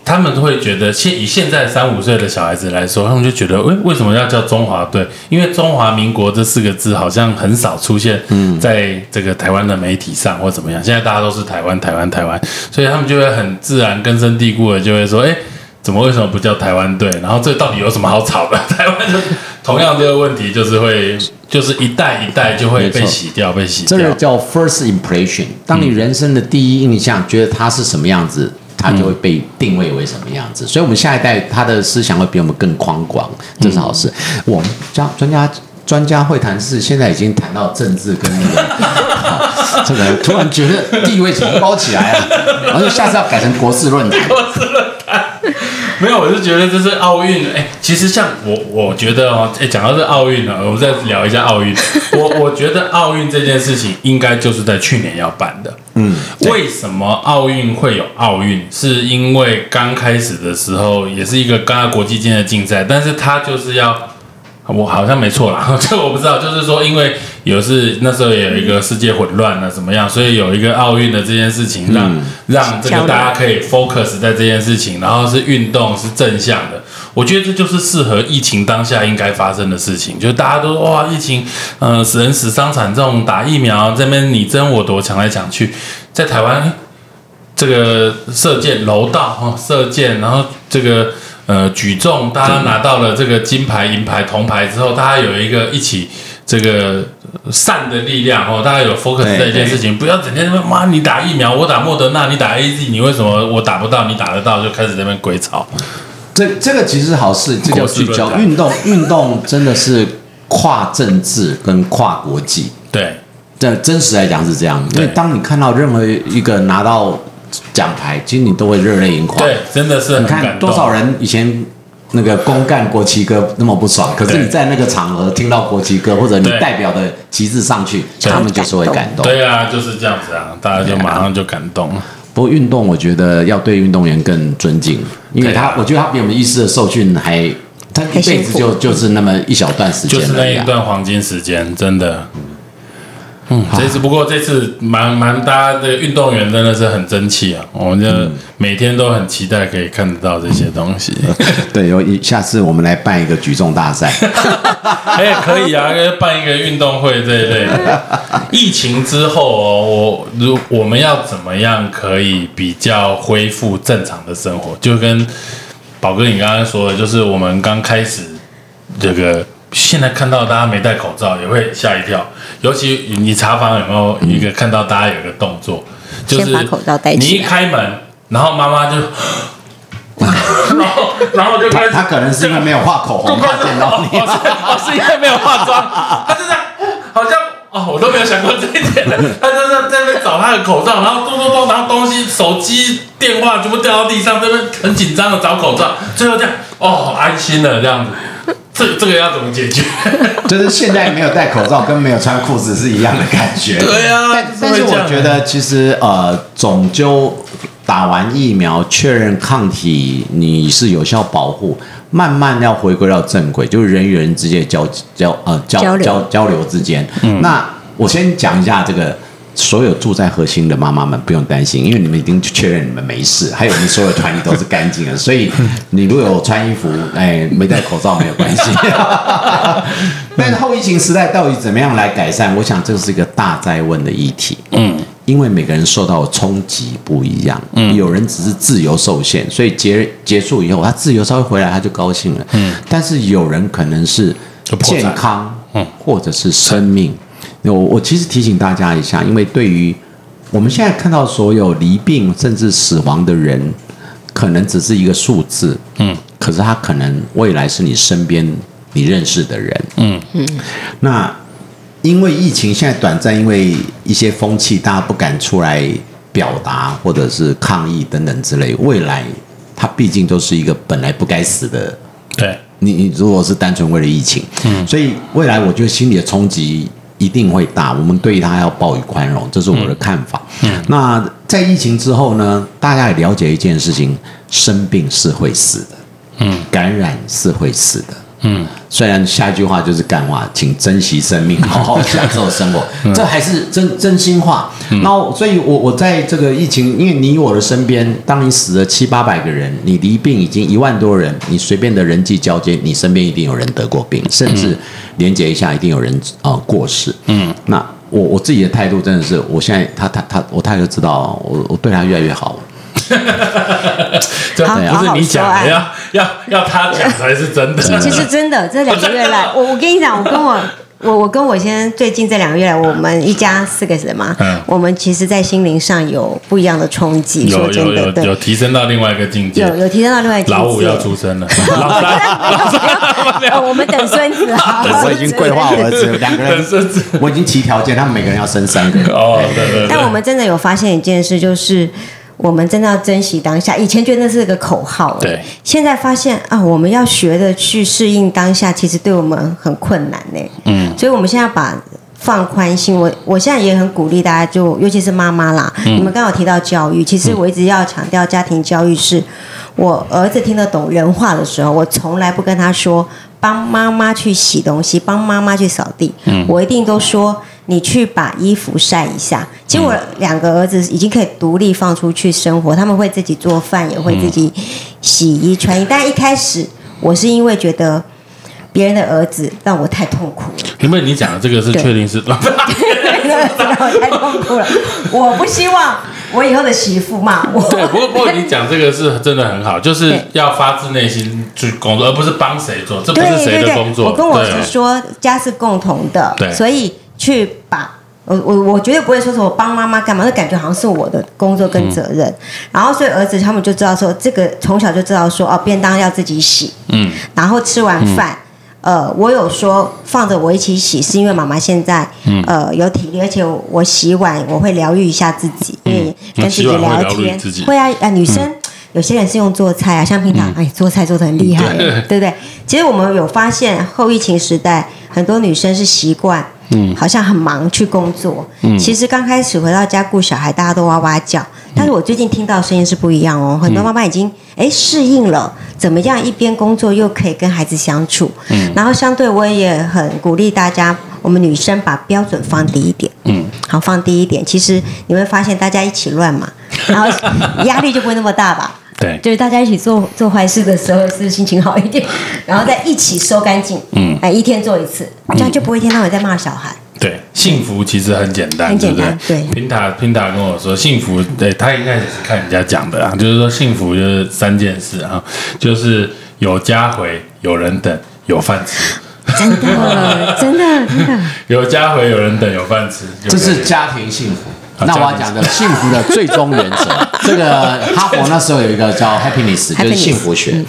他们会觉得，现以现在三五岁的小孩子来说，他们就觉得，为为什么要叫中华队？因为中华民国这四个字好像很少出现在这个台湾的媒体上或怎么样。现在大家都是台湾，台湾，台湾，所以他们就会很自然、根深蒂固的就会说，哎，怎么为什么不叫台湾队？然后这到底有什么好吵的？[laughs] 台湾就同样这个问题，就是会，就是一代一代就会被洗掉，被洗掉。这个叫 first impression。当你人生的第一印象觉得它是什么样子，他就会被定位为什么样子。所以，我们下一代他的思想会比我们更宽广，这是好事。我们家专家专家会谈是现在已经谈到政治跟那个，这个突然觉得地位崇高起来了，然后下次要改成国事论坛。国事论坛没有，我是觉得这是奥运。哎，其实像我，我觉得哦，哎，讲到这奥运呢，我们再聊一下奥运。我我觉得奥运这件事情应该就是在去年要办的。嗯，为什么奥运会有奥运？是因为刚开始的时候也是一个刚刚国际间的竞赛，但是它就是要。我好像没错啦，[laughs] 这我不知道。就是说，因为有是那时候也有一个世界混乱了，怎么样？所以有一个奥运的这件事情，让让这个大家可以 focus 在这件事情，然后是运动是正向的。我觉得这就是适合疫情当下应该发生的事情。就是大家都哇，疫情，呃，死人死伤惨重，打疫苗这边你争我夺，抢来抢去，在台湾这个射箭楼道哦，射箭，然后这个。呃，举重大家拿到了这个金牌、银牌、铜牌之后，大家有一个一起这个善的力量哦，大家有 focus 在一件事情，不要整天说妈你打疫苗，我打莫德纳，你打 A Z，你为什么我打不到，你打得到，就开始在那边鬼吵。这这个其实好事，这叫聚焦。运动运动真的是跨政治跟跨国际。对，这真实来讲是这样，因为当你看到任何一个拿到。奖牌，其实你都会热泪盈眶。对，真的是你看多少人以前那个公干国旗歌那么不爽，可是你在那个场合听到国旗歌，或者你代表的旗帜上去，他们就是会感动。对啊，就是这样子啊，大家就马上就感动。不过运动，我觉得要对运动员更尊敬，因为他，我觉得他比我们医师的受训还，他一辈子就就是那么一小段时间，就是那一段黄金时间，真的。嗯，这次不过这次蛮蛮大家的运动员真的是很争气啊！我们就每天都很期待可以看得到这些东西。[laughs] 对，有一下次我们来办一个举重大赛，[laughs] 哎，可以啊，办一个运动会这一类的。[laughs] 疫情之后哦，我如我们要怎么样可以比较恢复正常的生活？就跟宝哥你刚刚说的，就是我们刚开始这个。现在看到大家没戴口罩也会吓一跳，尤其你查房有没有一个看到大家有一个动作，就是把口罩戴起你一开门，然后妈妈就，[gasps] 然后然后就开始，他可能是因为没有画口红，怕见到你，是因为没有化妆，他就这样，[gasps] 好像哦，我都没有想过这一点，[laughs] 他就在在那边找他的口罩，然后咚咚咚，然后东西、手机、电话全部掉到地上，这边很紧张的找口罩，最后这样，哦，安心了这样子。这这个要怎么解决？[laughs] 就是现在没有戴口罩跟没有穿裤子是一样的感觉。对啊，但但是我觉得其实呃，总就打完疫苗确认抗体你是有效保护，慢慢要回归到正轨，就是人与人之间交交呃交交交流之间。那我先讲一下这个。所有住在核心的妈妈们不用担心，因为你们已经确认你们没事，还有我们所有团体都是干净的，所以你如果有穿衣服，哎，没戴口罩没有关系。[laughs] 但是后疫情时代到底怎么样来改善？我想这是一个大灾问的议题。嗯，因为每个人受到的冲击不一样。嗯，有人只是自由受限，所以结结束以后，他自由稍微回来他就高兴了。嗯，但是有人可能是健康，嗯，或者是生命。我我其实提醒大家一下，因为对于我们现在看到所有离病甚至死亡的人，可能只是一个数字，嗯，可是他可能未来是你身边你认识的人，嗯。嗯。那因为疫情现在短暂，因为一些风气，大家不敢出来表达或者是抗议等等之类，未来他毕竟都是一个本来不该死的对。你你如果是单纯为了疫情，嗯，所以未来我觉得心理的冲击一定会大，我们对他要抱以宽容，这是我的看法。嗯，那在疫情之后呢，大家也了解一件事情，生病是会死的，嗯，感染是会死的。嗯，虽然下一句话就是干话，请珍惜生命，好好享受生活，这还是真真心话。那所以，我我在这个疫情，因为你我的身边，当你死了七八百个人，你离病已经一万多人，你随便的人际交接，你身边一定有人得过病，甚至连接一下，一定有人啊过世。嗯，那我我自己的态度真的是，我现在他他他，我太太知道，我我对他越来越好。[laughs] 这不是你讲的，要要要他讲才是真的。其实真的，这两个月来，[laughs] 我我跟你讲，我跟我我我跟我先生最近这两个月来，我们一家四个人嘛，我们其实，在心灵上有不一样的冲击。有有有有提升到另外一个境界，有有提升到另外一个境界。老五要出生了，我们等孙子啊！[laughs] 我已经规划儿子两个人，孙子我已经提条件，他们每个人要生三个。哦，对对。但我们真的有发现一件事，就是。我们真的要珍惜当下。以前觉得那是个口号，对。现在发现啊，我们要学的去适应当下，其实对我们很困难呢。嗯。所以，我们现在把放宽心。我我现在也很鼓励大家，就尤其是妈妈啦。嗯。你们刚好提到教育，其实我一直要强调家庭教育。是我儿子听得懂人话的时候，我从来不跟他说帮妈妈去洗东西，帮妈妈去扫地。嗯。我一定都说。你去把衣服晒一下。其实我两个儿子已经可以独立放出去生活，他们会自己做饭，也会自己洗衣穿衣。但一开始我是因为觉得别人的儿子让我太痛苦了。因为你讲的这个是确定是 [laughs] 让我 [laughs] 太痛苦了。我不希望我以后的媳妇骂我。对，不过不过 [laughs] 你讲这个是真的很好，就是要发自内心去工作，而不是帮谁做，这不是谁的工作。我跟我是说，家是共同的，所以。去把我我我绝对不会说是我帮妈妈干嘛，那感觉好像是我的工作跟责任。然后所以儿子他们就知道说，这个从小就知道说哦，便当要自己洗。嗯。然后吃完饭，呃，我有说放着我一起洗，是因为妈妈现在呃有体力，而且我洗碗我会疗愈一下自己，因为跟自己聊天会啊啊，女生有些人是用做菜啊，像平常哎做菜做的很厉害，[laughs] 对不对？其实我们有发现后疫情时代，很多女生是习惯。嗯，好像很忙去工作。嗯，其实刚开始回到家顾小孩，大家都哇哇叫。但是我最近听到声音是不一样哦，很多妈妈已经哎适应了，怎么样一边工作又可以跟孩子相处。嗯，然后相对我也很鼓励大家，我们女生把标准放低一点。嗯，好放低一点，其实你会发现大家一起乱嘛，然后压力就不会那么大吧。对，就是大家一起做做坏事的时候是心情好一点，[laughs] 然后再一起收干净，嗯，哎，一天做一次，这样就不会一天到晚在骂小孩。对，幸福其实很简单，很简单。对，平塔平塔跟我说，幸福，对他一开始是看人家讲的啊，就是说幸福就是三件事啊，就是有家回，有人等，有饭吃。真的，真的，真的。[laughs] 有家回，有人等，有饭吃，这是家庭幸福。那我要讲的幸福的最终原则，[laughs] 这个哈佛那时候有一个叫 happiness，就是幸福学。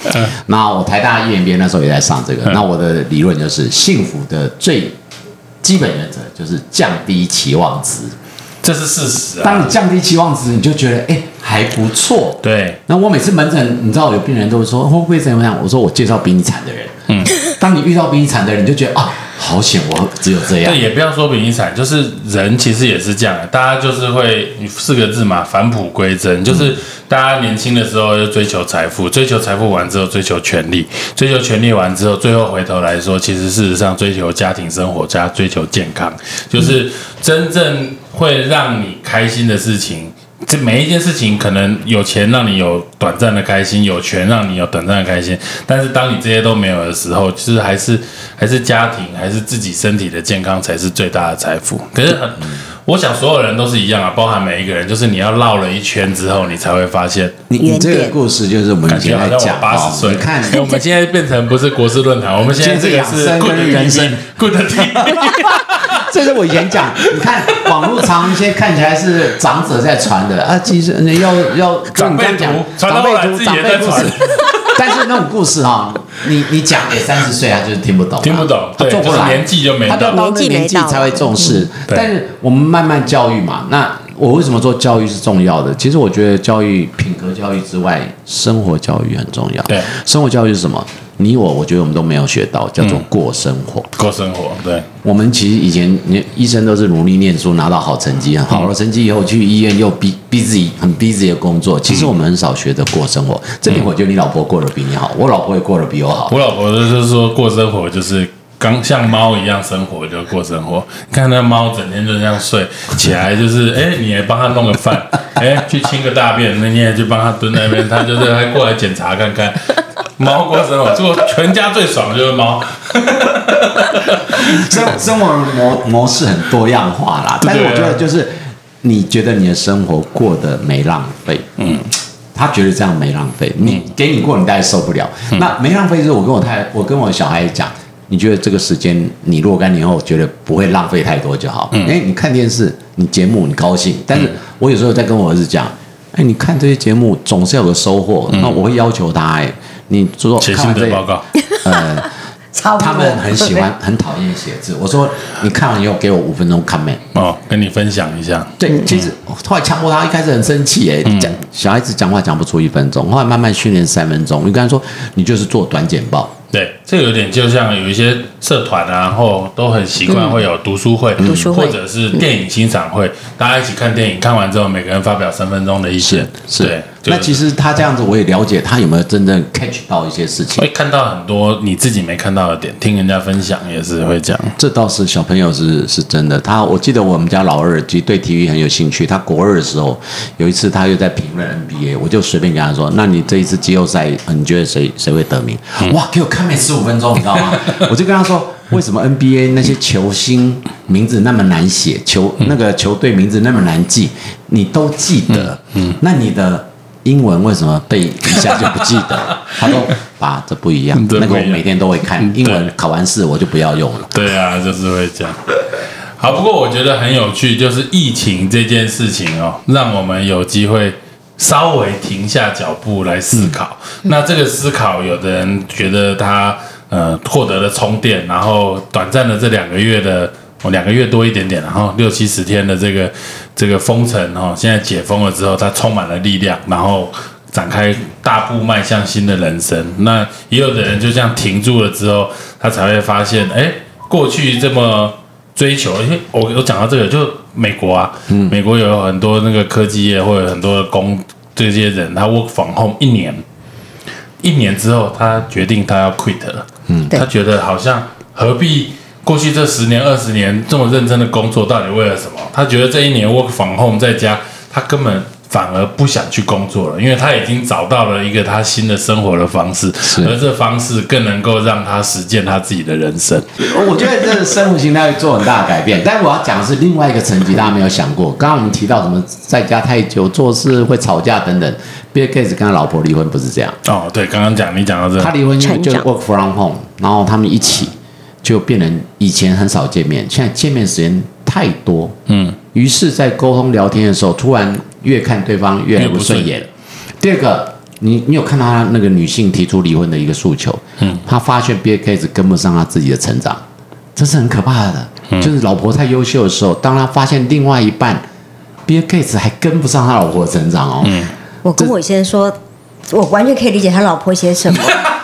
那我台大 EMBA 那时候也在上这个。那我的理论就是幸福的最基本原则就是降低期望值。这是事实啊。当你降低期望值，你就觉得哎还不错。对。那我每次门诊，你知道有病人都会说会不会怎么样？我说我介绍比你惨的人。嗯。当你遇到比你惨的人，你就觉得啊。好险，我只有这样。对，也不要说比你惨，就是人其实也是这样的，大家就是会四个字嘛，返璞归真。就是大家年轻的时候要追求财富，追求财富完之后追求权利，追求权利完之后，最后回头来说，其实事实上追求家庭生活加追求健康，就是真正会让你开心的事情。这每一件事情，可能有钱让你有短暂的开心，有权让你有短暂的开心。但是当你这些都没有的时候，其实还是还是家庭，还是自己身体的健康才是最大的财富。可是很，我想所有人都是一样啊，包含每一个人，就是你要绕了一圈之后，你才会发现。你你这个故事就是我们现在讲八十岁，看我们现在变成不是国事论坛，我们现在这个是 good 人生，good [laughs] 这是我以前讲，你看网络常一些看起来是长者在传的啊，其实要要长辈讲长辈图、长辈故事，但是那种故事哈，你你讲给三十岁他就是听不懂，听不懂，他做不来，年纪就没到，他到那年纪才会重视。但是我们慢慢教育嘛，那我为什么说教育是重要的？其实我觉得教育品格教育之外，生活教育很重要。对，生活教育是什么？你我，我觉得我们都没有学到，叫做过生活。过生活，对，我们其实以前，你医生都是努力念书，拿到好成绩，好了成绩以后去医院又逼逼自己很逼自己的工作。其实我们很少学的过生活，这点我觉得你老婆过得比你好，我老婆也过得比我好。我老婆就是说过生活就是刚像猫一样生活就过生活。你看那猫整天就这样睡，起来就是哎，你也帮它弄个饭，哎，去清个大便，那你也去帮它蹲那边，它就是还过来检查看看。猫过生活，做全家最爽的就是猫。[laughs] 生生活模模式很多样化啦，但是我觉得就是你觉得你的生活过得没浪费，嗯，他觉得这样没浪费，你给你过，你大概受不了。那没浪费就是我跟我太我跟我小孩讲，你觉得这个时间你若干年后觉得不会浪费太多就好。哎，你看电视，你节目你高兴，但是我有时候在跟我儿子讲，哎，你看这些节目总是要有收获，那我会要求他，哎，你说写心得报告，[laughs] [laughs] 呃。他们很喜欢，很讨厌写字。我说，你看完以后给我五分钟 comment 哦，跟你分享一下。对，其实后来强迫他，一开始很生气哎，讲小孩子讲话讲不出一分钟，后来慢慢训练三分钟。你跟他说，你就是做短简报。对，这个有点就像有一些社团啊，然后都很习惯会有读书会，读书会或者是电影欣赏会，大家一起看电影，看完之后每个人发表三分钟的意见。是，那其实他这样子，我也了解他有没有真正 catch 到一些事情，会看到很多你自己没看到的点，听人家分享也是会这样。这倒是小朋友是是真的。他我记得我们家老二其实对体育很有兴趣，他国二的时候有一次他又在评论 NBA，我就随便跟他说：“那你这一次季后赛，你觉得谁谁会得名？”哇，给我看。每十五分钟，你知道吗？[laughs] 我就跟他说，为什么 NBA 那些球星名字那么难写，球那个球队名字那么难记，你都记得？嗯，那你的英文为什么背一下就不记得？[laughs] 他说：“爸，这不一样。那个我每天都会看英文，考完试我就不要用了。”对啊，就是会这样。好，不过我觉得很有趣，就是疫情这件事情哦，让我们有机会。稍微停下脚步来思考，那这个思考，有的人觉得他呃获得了充电，然后短暂的这两个月的，哦两个月多一点点，然后六七十天的这个这个封城哈，现在解封了之后，他充满了力量，然后展开大步迈向新的人生。那也有的人就这样停住了之后，他才会发现，哎，过去这么。追求，因为我我讲到这个，就美国啊，美国有很多那个科技业或者很多的工这些人，他 work from home 一年，一年之后他决定他要 quit 了，嗯，他觉得好像何必过去这十年二十年这么认真的工作，到底为了什么？他觉得这一年 work from home 在家，他根本。反而不想去工作了，因为他已经找到了一个他新的生活的方式，而这方式更能够让他实践他自己的人生。我觉得这个生活形态会做很大的改变，但我要讲的是另外一个层级，大家没有想过。刚刚我们提到什么在家太久做事会吵架等等，Bill Gates 跟他老婆离婚不是这样哦。对，刚刚讲你讲到这，他离婚就 work from home，然后他们一起就变成以前很少见面，现在见面时间太多，嗯，于是，在沟通聊天的时候，突然。越看对方越来不顺眼。第二个，你你有看到他那个女性提出离婚的一个诉求？嗯，他发现 Bill Gates 跟不上他自己的成长，这是很可怕的。就是老婆太优秀的时候，当他发现另外一半 Bill Gates 还跟不上他老婆的成长哦。嗯，我跟我先生说，我完全可以理解他老婆写什么，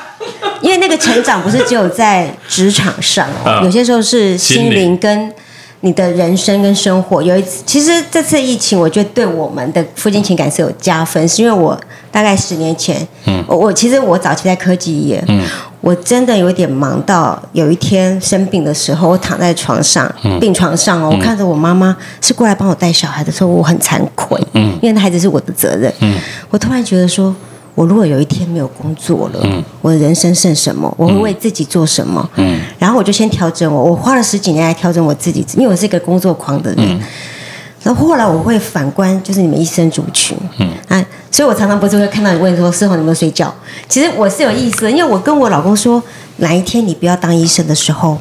[laughs] 因为那个成长不是只有在职场上哦，有些时候是心灵跟。你的人生跟生活有一次，其实这次疫情，我觉得对我们的父亲情感是有加分，是因为我大概十年前，嗯，我我其实我早期在科技业，嗯，我真的有点忙到有一天生病的时候，我躺在床上，病床上哦，我看着我妈妈是过来帮我带小孩的时候，我很惭愧，嗯，因为那孩子是我的责任，嗯，我突然觉得说。我如果有一天没有工作了，我的人生剩什么？我会为自己做什么？嗯，然后我就先调整我，我花了十几年来调整我自己，因为我是一个工作狂的人。然后后来我会反观，就是你们医生族群，嗯，啊，所以我常常不是会看到你问说，师傅有没有睡觉？其实我是有意思，因为我跟我老公说，哪一天你不要当医生的时候，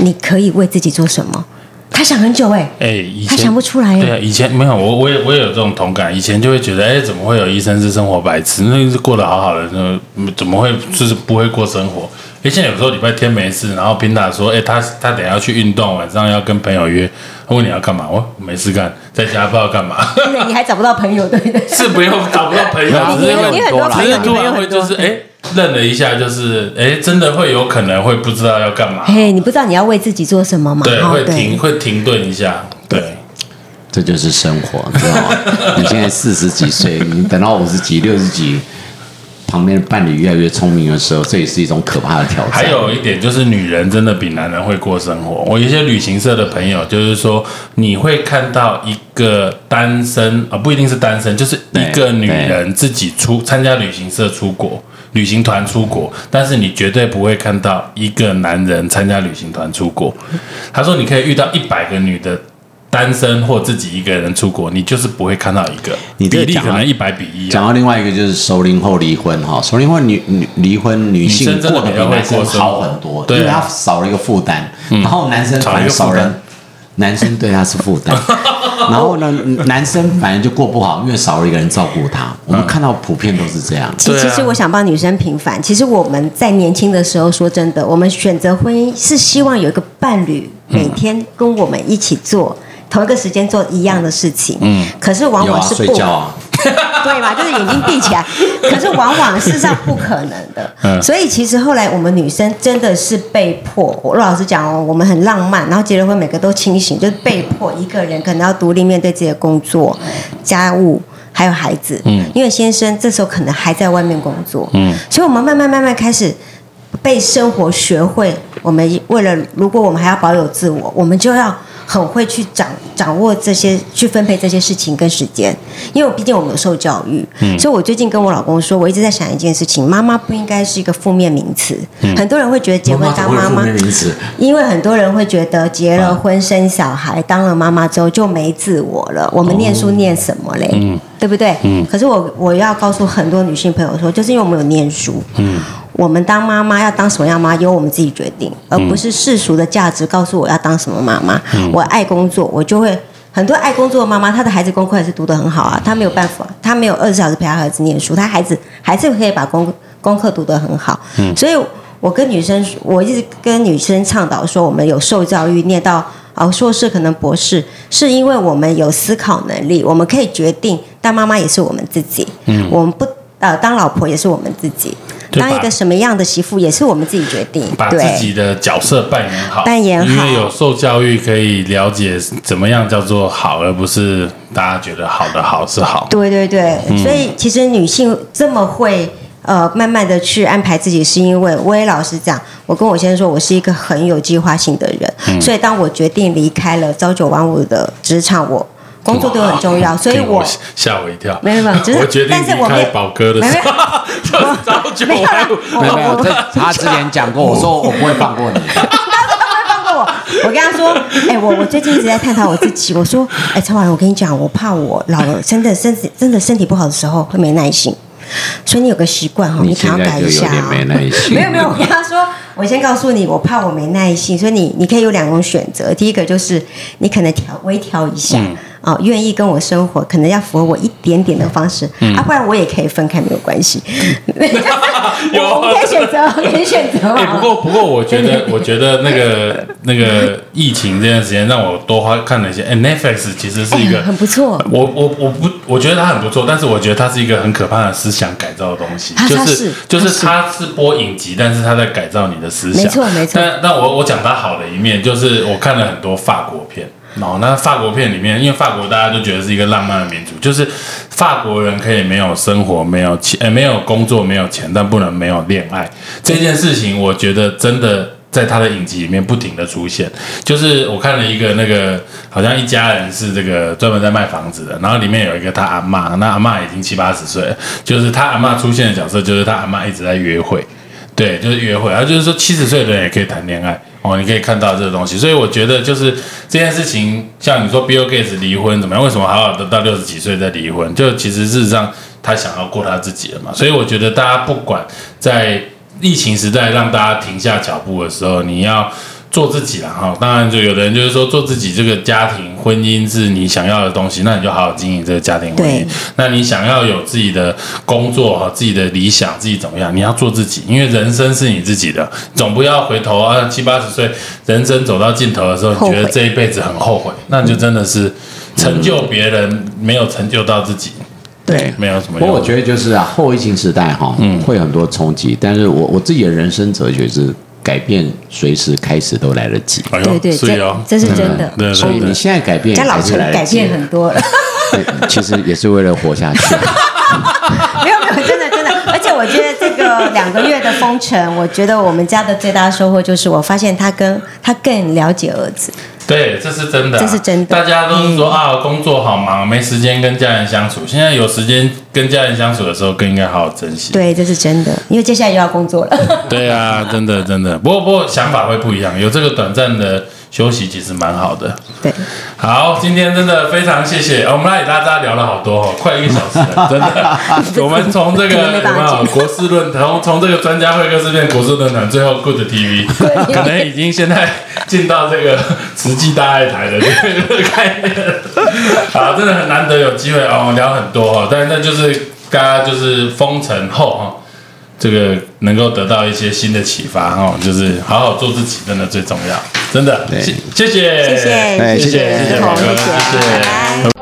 你可以为自己做什么？他想很久哎，哎，他想不出来。对啊，以前没有我，我也我也有这种同感。以前就会觉得，哎，怎么会有医生是生活白痴？那是过得好好的，那怎么会就是不会过生活？哎，现在有时候礼拜天没事，然后平达说，哎，他他等下要去运动，晚上要跟朋友约。问你要干嘛？我没事干，在家不知道干嘛。你还找不到朋友对不对？[laughs] 是不用找不到朋友，[laughs] 只是很多，只是突然会就是哎。愣了一下，就是哎，真的会有可能会不知道要干嘛，嘿，你不知道你要为自己做什么吗？对，哦会停会停顿一下，对，这就是生活，你知道吗？你现在四十几岁，你等到五十几、六十几，旁边的伴侣越来越聪明的时候，这也是一种可怕的挑战。还有一点就是，女人真的比男人会过生活。我一些旅行社的朋友，就是说，你会看到一个单身啊、不一定是单身，就是一个女人自己出参加旅行社出国。旅行团出国，但是你绝对不会看到一个男人参加旅行团出国。他说，你可以遇到一百个女的单身或自己一个人出国，你就是不会看到一个，你比例可能一百比一、啊。讲到另外一个就是熟龄后离婚哈，熟龄后女女离婚女性过得比男生好很多，因为她少了一个负担，然后男生反而少人，男生对她是负担，[laughs] 然后呢，男生反正就过不好，因为少了一个人照顾他。我们看到普遍都是这样。其实我想帮女生平反。其实我们在年轻的时候，说真的，我们选择婚姻是希望有一个伴侣每天跟我们一起做。同一个时间做一样的事情，嗯，可是往往是不睡觉啊，[laughs] 对吧？就是眼睛闭起来，可是往往事实上不可能的。嗯所以其实后来我们女生真的是被迫，我老实讲哦，我们很浪漫，然后结了婚每个都清醒，就是被迫一个人可能要独立面对自己的工作、家务。还有孩子，嗯，因为先生这时候可能还在外面工作，嗯，所以我们慢慢慢慢开始被生活学会，我们为了如果我们还要保有自我，我们就要很会去掌掌握这些，去分配这些事情跟时间。因为毕竟我们有受教育，所以我最近跟我老公说，我一直在想一件事情：妈妈不应该是一个负面名词。很多人会觉得结婚当妈妈因为很多人会觉得结了婚生小孩，当了妈妈之后就没自我了。我们念书念什么嘞？对不对？可是我我要告诉很多女性朋友说，就是因为我们有念书，我们当妈妈要当什么样妈，由我们自己决定，而不是世俗的价值告诉我要当什么妈妈。我爱工作，我就会。很多爱工作的妈妈，她的孩子功课还是读得很好啊，她没有办法，她没有二十小时陪她儿子念书，她孩子还是可以把功功课读得很好。所以我跟女生，我一直跟女生倡导说，我们有受教育，念到哦硕士，可能博士，是因为我们有思考能力，我们可以决定当妈妈也是我们自己，嗯，我们不呃当老婆也是我们自己，当一个什么样的媳妇也是我们自己决定，把自。己的角色扮演好，扮演好。因为有受教育，可以了解怎么样叫做好，而不是大家觉得好的好是好。对对对，所以其实女性这么会呃慢慢的去安排自己，是因为我也老实讲，我跟我先生说，我是一个很有计划性的人，所以当我决定离开了朝九晚五的职场，我工作对我很重要，所以我。吓我一跳，没有没有就是我决定离但是我没有开宝哥的时候，就是朝九没有没有 [laughs] 没有，我这他之前讲过，我说我不会放过你。[laughs] 放过我。我跟他说，哎、我我最近一直在探讨我自己。我说，哎、陈婉，我跟你讲，我怕我老了，真的身体真的身体不好的时候会没耐心。所以你有个习惯哈，你可能要改一下、哦。没耐心。[laughs] 没有没有，我跟他说，我先告诉你，我怕我没耐心，所以你你可以有两种选择。第一个就是你可能调微调一下，哦，愿意跟我生活，可能要符合我一点点的方式，啊，不然我也可以分开，没有关系。[laughs] 有 [laughs] 可以选择，可以选择不过不过，我觉得 [laughs] 我觉得那个那个疫情这段时间让我多花看了一些。哎、n e t f l i x 其实是一个、哎很不错我我我不，我觉得它很不错，但是我觉得它是一个很可怕的思想改造的东西，啊就是就是它它是播影集，但是它在改造你的思想。没错没错但但我我讲它好的一面，就是我看了很多法国片。哦，那法国片里面，因为法国大家都觉得是一个浪漫的民族，就是法国人可以没有生活、没有钱、呃、没有工作、没有钱，但不能没有恋爱这件事情，我觉得真的在他的影集里面不停的出现。就是我看了一个那个，好像一家人是这个专门在卖房子的，然后里面有一个他阿嬷，那阿嬷已经七八十岁了，就是他阿嬷出现的角色，就是他阿嬷一直在约会。对，就是约会，然后就是说七十岁的人也可以谈恋爱哦，你可以看到这个东西，所以我觉得就是这件事情，像你说 Bill Gates 离婚怎么样？为什么好好的到六十几岁再离婚？就其实事实上他想要过他自己了嘛，所以我觉得大家不管在疫情时代让大家停下脚步的时候，你要。做自己了，哈，当然就有的人就是说做自己，这个家庭婚姻是你想要的东西，那你就好好经营这个家庭婚姻。那你想要有自己的工作哈，自己的理想，自己怎么样？你要做自己，因为人生是你自己的，总不要回头啊，七八十岁，人生走到尽头的时候，你觉得这一辈子很后悔，那就真的是成就别人，没有成就到自己。对，没有什么用。不过我觉得就是啊，后疫情时代哈，嗯会很多冲击，但是我我自己的人生哲学是改变随时开始都来得及。哎对对，这，这是真的。对对对所以你现在改变家老还是陈改变很多了，[laughs] 对其实也是为了活下去。[laughs] 没有没有，真的真的，而且我觉得这个两个月的封城，我觉得我们家的最大收获就是，我发现他跟他更了解儿子，对，这是真的啊，这是真的大家都是说啊，工作好忙，没时间跟家人相处。现在有时间跟家人相处的时候，更应该好好珍惜。对，这是真的，因为接下来又要工作了。对啊，真的真的。不过不过想法会不一样，有这个短暂的休息，其实蛮好的。对，好，今天真的非常谢谢，呃我们来大家聊了好多哦，快一个小时了，[laughs] 真的。我们从这个 [laughs] 有没有国事论坛，从从这个专家会客室变国事论坛，最后 Good TV，[laughs] 可能已经现在进到这个慈济大爱台的这个概念。好，真的很难得有机会哦，聊很多哦，但是那就是大家就是封城后哈。这个能够得到一些新的启发哈，就是好好做自己，真的最重要，真的，谢谢谢，谢谢哎谢谢谢谢谢谢。宝哥，谢谢。谢谢。拜拜。